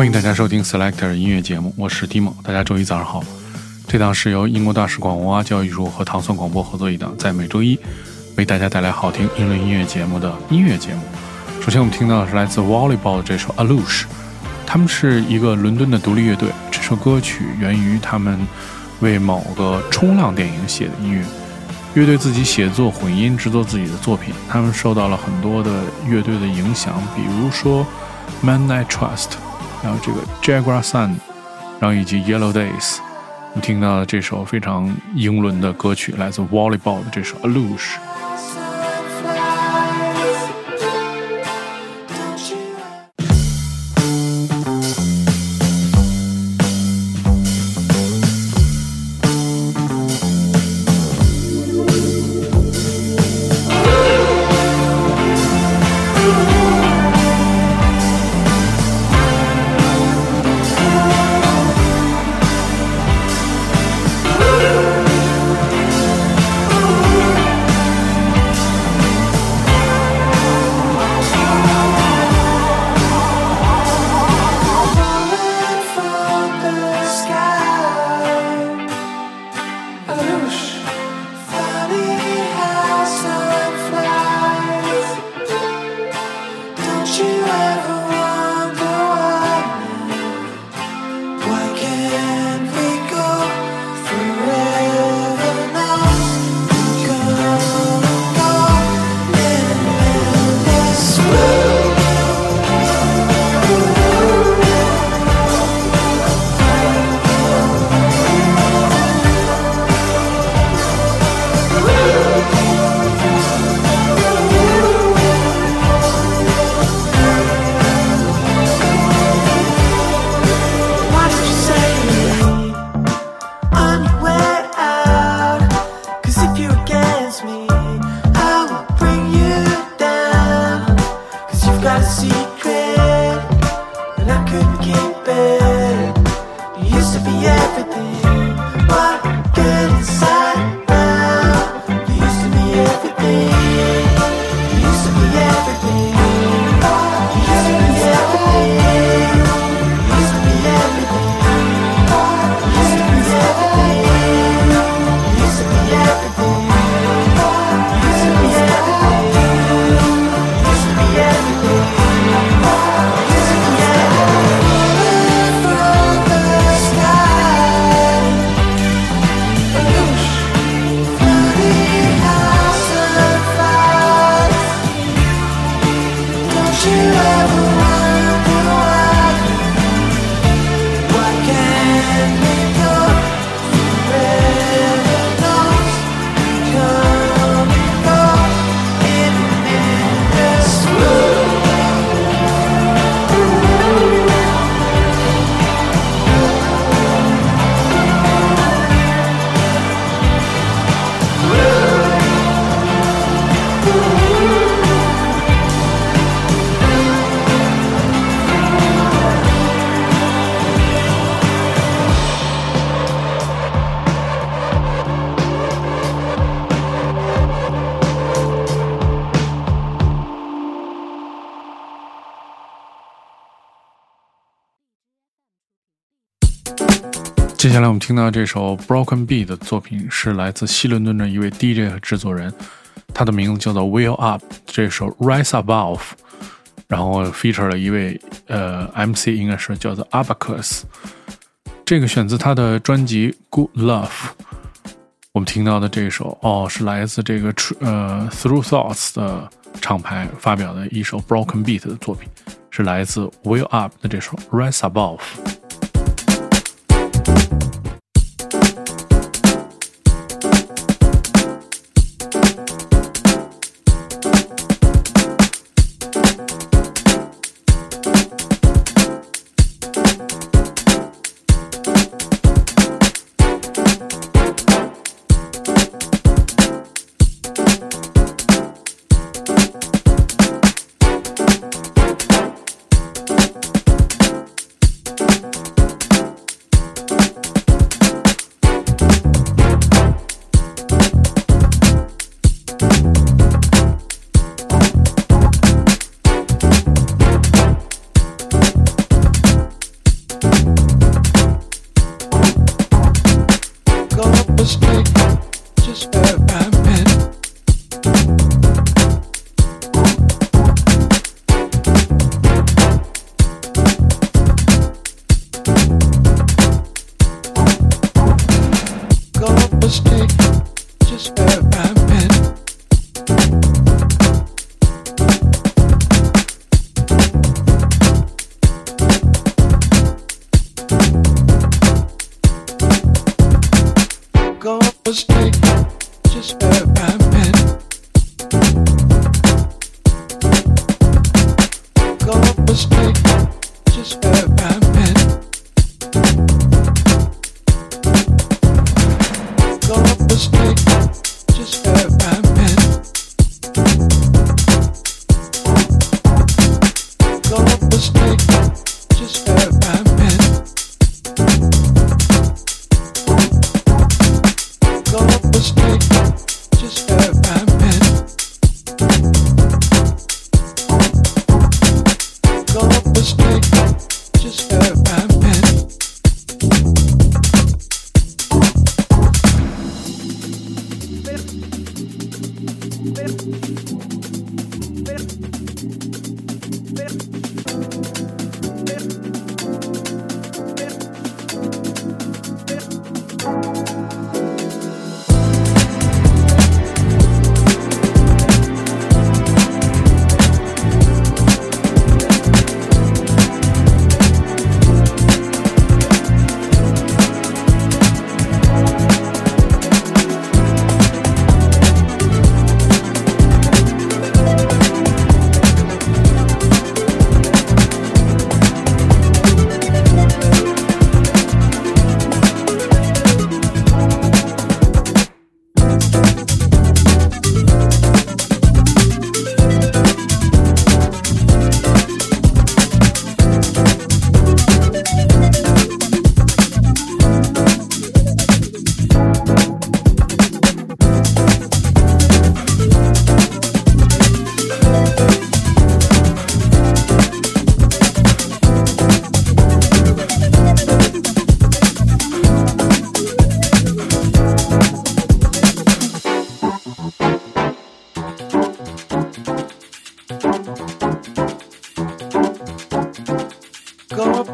欢迎大家收听 Selector 音乐节目，我是 Timo。大家周一早上好。这档是由英国大使馆文化教育处和唐宋广播合作一档，在每周一为大家带来好听英伦音乐节目的音乐节目。首先，我们听到的是来自 Volleyball 的这首 Alush，他们是一个伦敦的独立乐队。这首歌曲源于他们为某个冲浪电影写的音乐。乐队自己写作、混音、制作自己的作品，他们受到了很多的乐队的影响，比如说 Man I Trust，然后这个 Jaguar Sun，然后以及 Yellow Days。我听到的这首非常英伦的歌曲，来自 Volleyball 的这首 Alush。接下来我们听到这首 Broken Beat 的作品是来自西伦敦的一位 DJ 和制作人，他的名字叫做 Will Up。这首 Rise Above，然后 feature 了一位呃 MC，应该是叫做 Abacus。这个选自他的专辑 Good Love。我们听到的这首哦，是来自这个呃 Through Thoughts 的厂牌发表的一首 Broken Beat 的作品，是来自 Will Up 的这首 Rise Above。just go.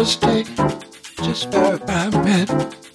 Just mistake just where I met.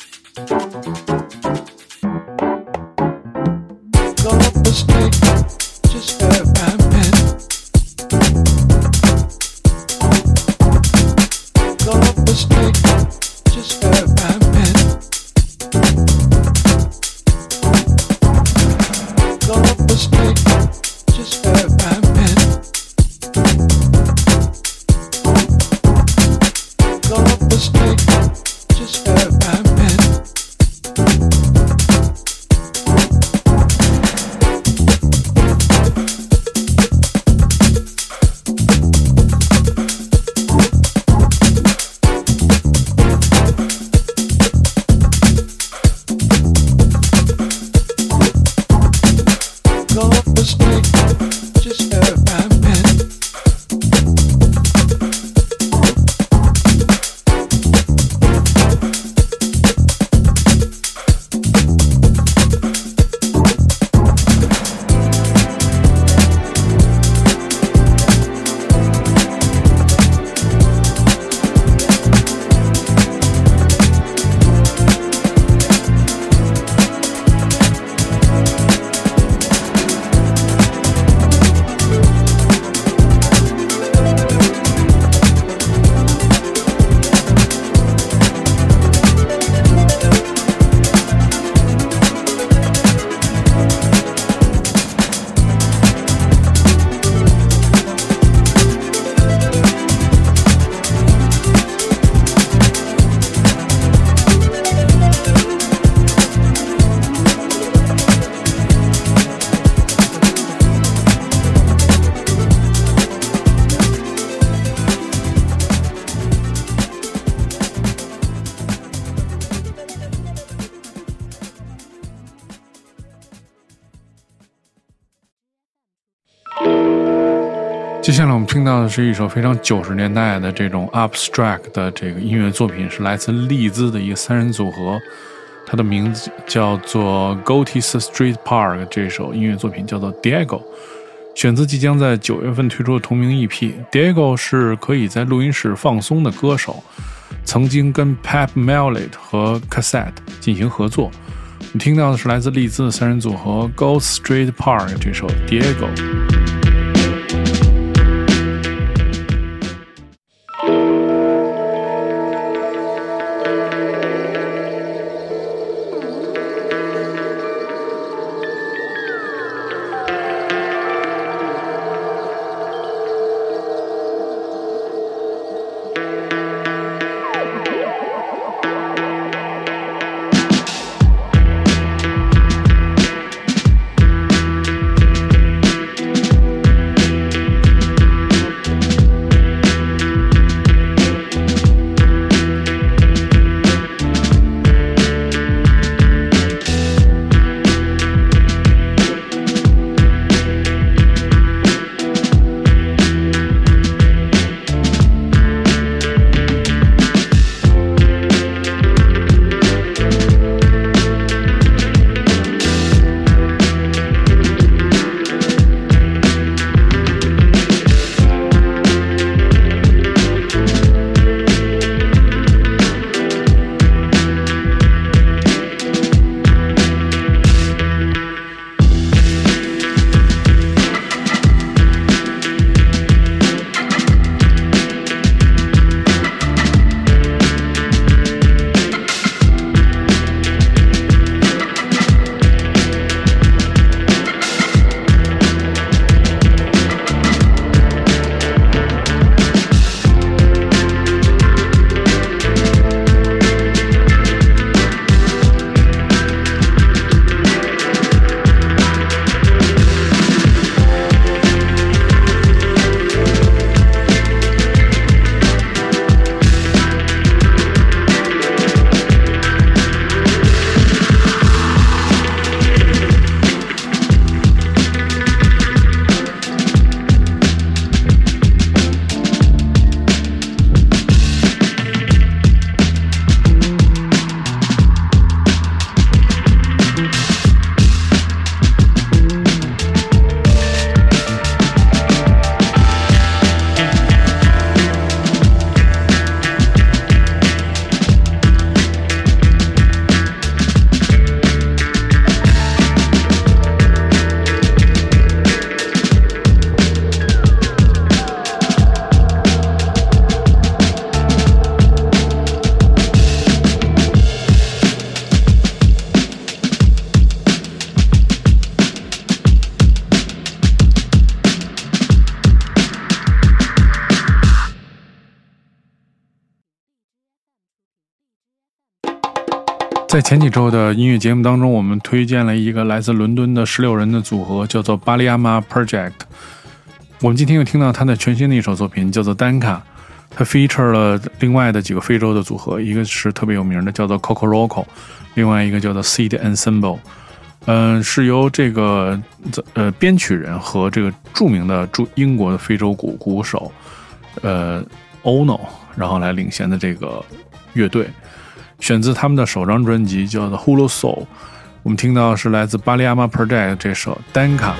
接下来我们听到的是一首非常九十年代的这种 abstract 的这个音乐作品，是来自利兹的一个三人组合，它的名字叫做 Gotis Street Park。这首音乐作品叫做 Diego，选自即将在九月份推出的同名 EP。Diego 是可以在录音室放松的歌手，曾经跟 Pep Mellet 和 Cassette 进行合作。你听到的是来自利兹的三人组合 Ghost Street Park 这首 Diego。的音乐节目当中，我们推荐了一个来自伦敦的十六人的组合，叫做巴利亚马 Project。我们今天又听到他的全新的一首作品，叫做《丹卡》，他 feature 了另外的几个非洲的组合，一个是特别有名的，叫做 Coco Roco，另外一个叫做 Seed Ensemble。嗯，是由这个呃编曲人和这个著名的驻英国的非洲鼓鼓手呃 Ono，然后来领衔的这个乐队。选自他们的首张专辑，叫做《Hulu Soul》。我们听到是来自巴利亚马 Project 这首《丹卡》。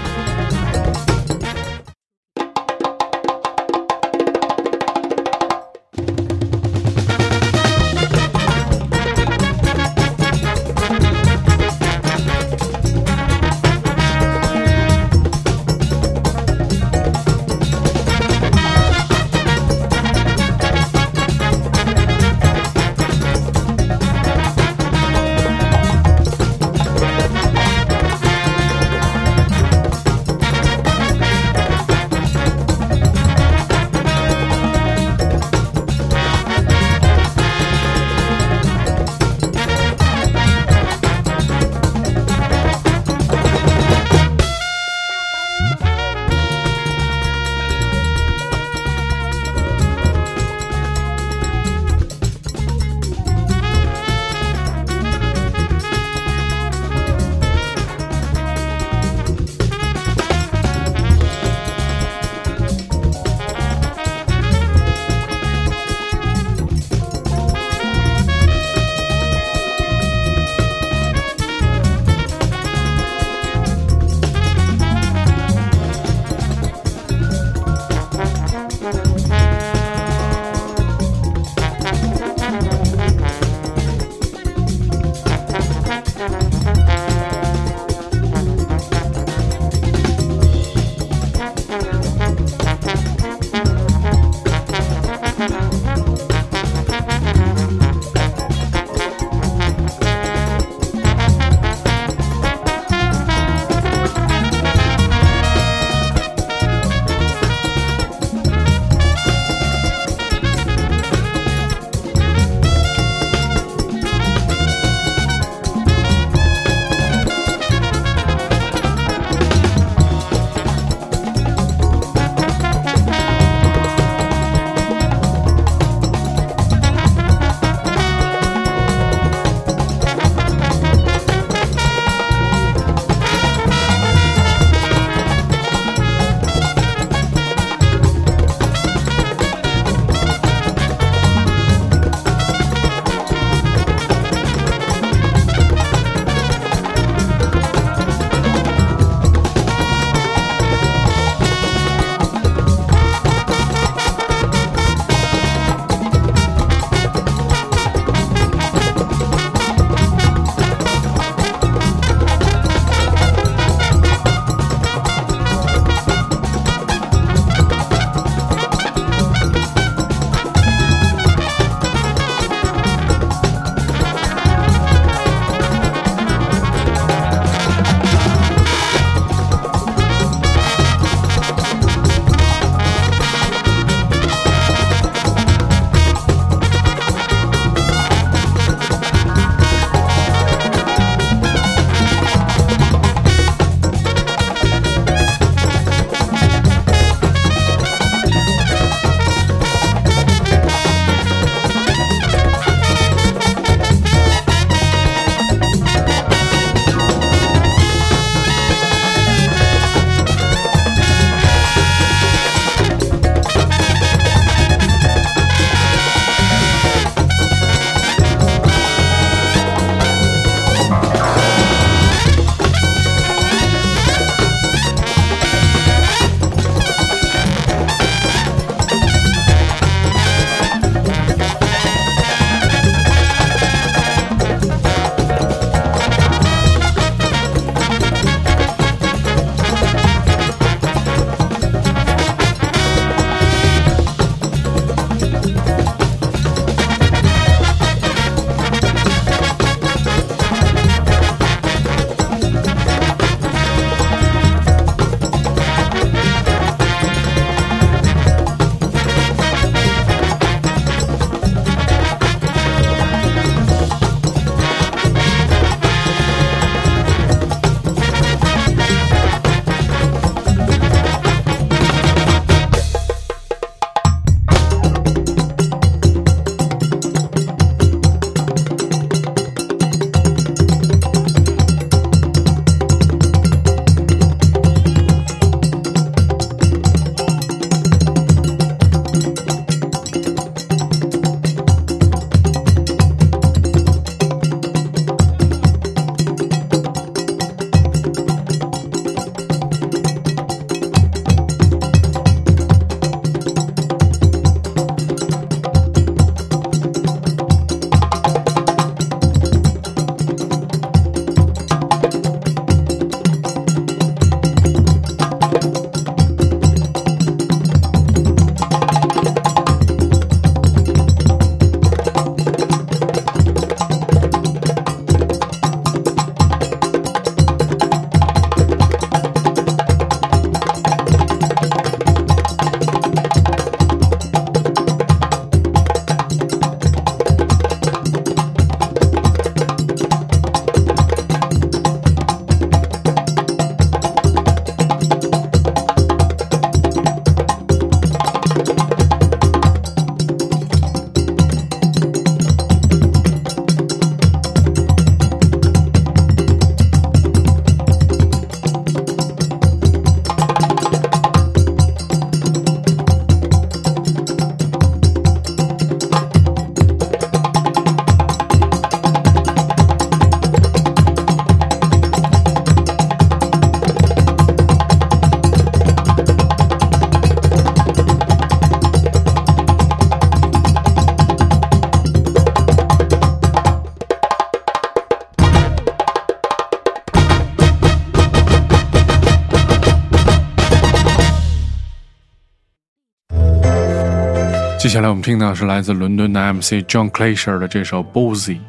接下来我们听到是来自伦敦的 MC John Clasher 的这首 Bozy，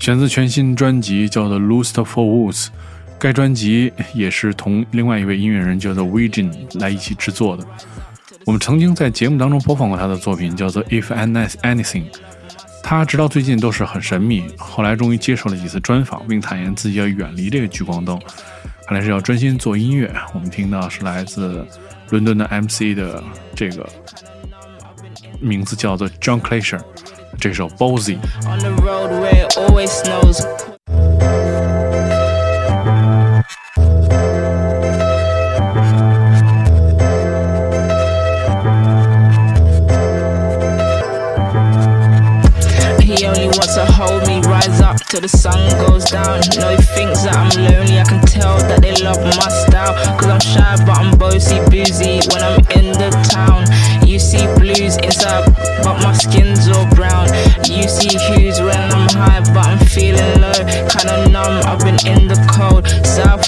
选自全新专辑叫做 Lost for Woods。该专辑也是同另外一位音乐人叫做 Vijin 来一起制作的。我们曾经在节目当中播放过他的作品，叫做 If I Nice Anything。他直到最近都是很神秘，后来终于接受了几次专访，并坦言自己要远离这个聚光灯，看来是要专心做音乐。我们听到是来自伦敦的 MC 的这个名字叫做 John Clasher，这首 Bozy。till the sun goes down. No, he thinks that I'm lonely, I can tell that they love my style. Cause I'm shy, but I'm bossy, boozy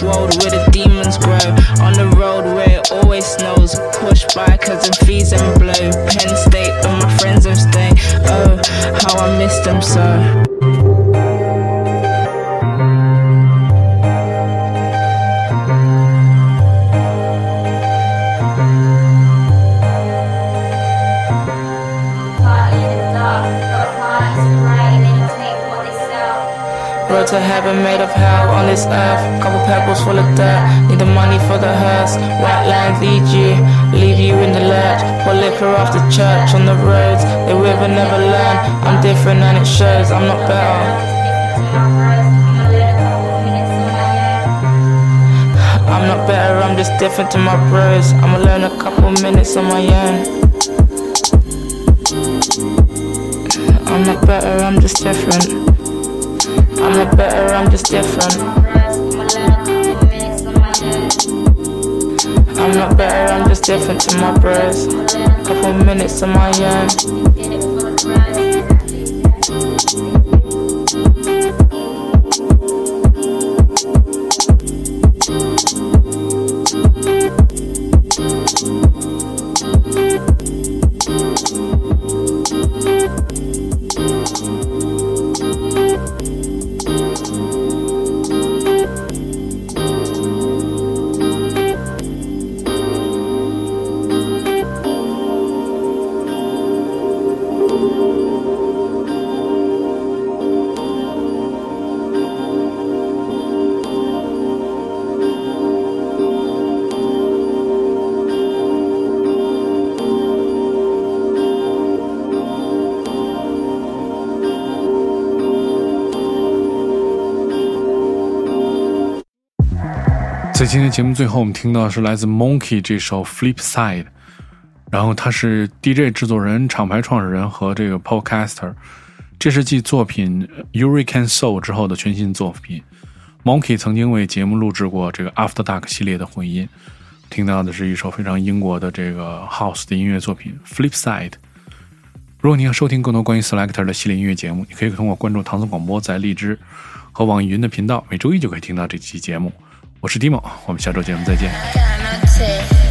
roll way. Road to heaven made of hell on this earth. Couple pebbles full of dirt. Need the money for the hearse. White lines lead you, leave you in the lurch. Pour liquor after church on the roads. They will never learn. I'm different and it shows. I'm not better. I'm not better, I'm just different to my bros. I'ma learn a couple minutes on my own. I'm not better, I'm just different. I'm not better, I'm just different. I'm not better, I'm just different to my bros. Couple minutes on my own. 今天节目最后，我们听到的是来自 Monkey 这首《Flipside》，然后他是 DJ 制作人、厂牌创始人和这个 Podcaster，这是继作品《Hurricane Soul》之后的全新作品。Monkey 曾经为节目录制过这个 After Dark 系列的混音，听到的是一首非常英国的这个 House 的音乐作品《Flipside》。如果您要收听更多关于 Selector 的系列音乐节目，你可以通过关注唐僧广播在荔枝和网易云的频道，每周一就可以听到这期节目。我是 Dimo，我们下周节目再见。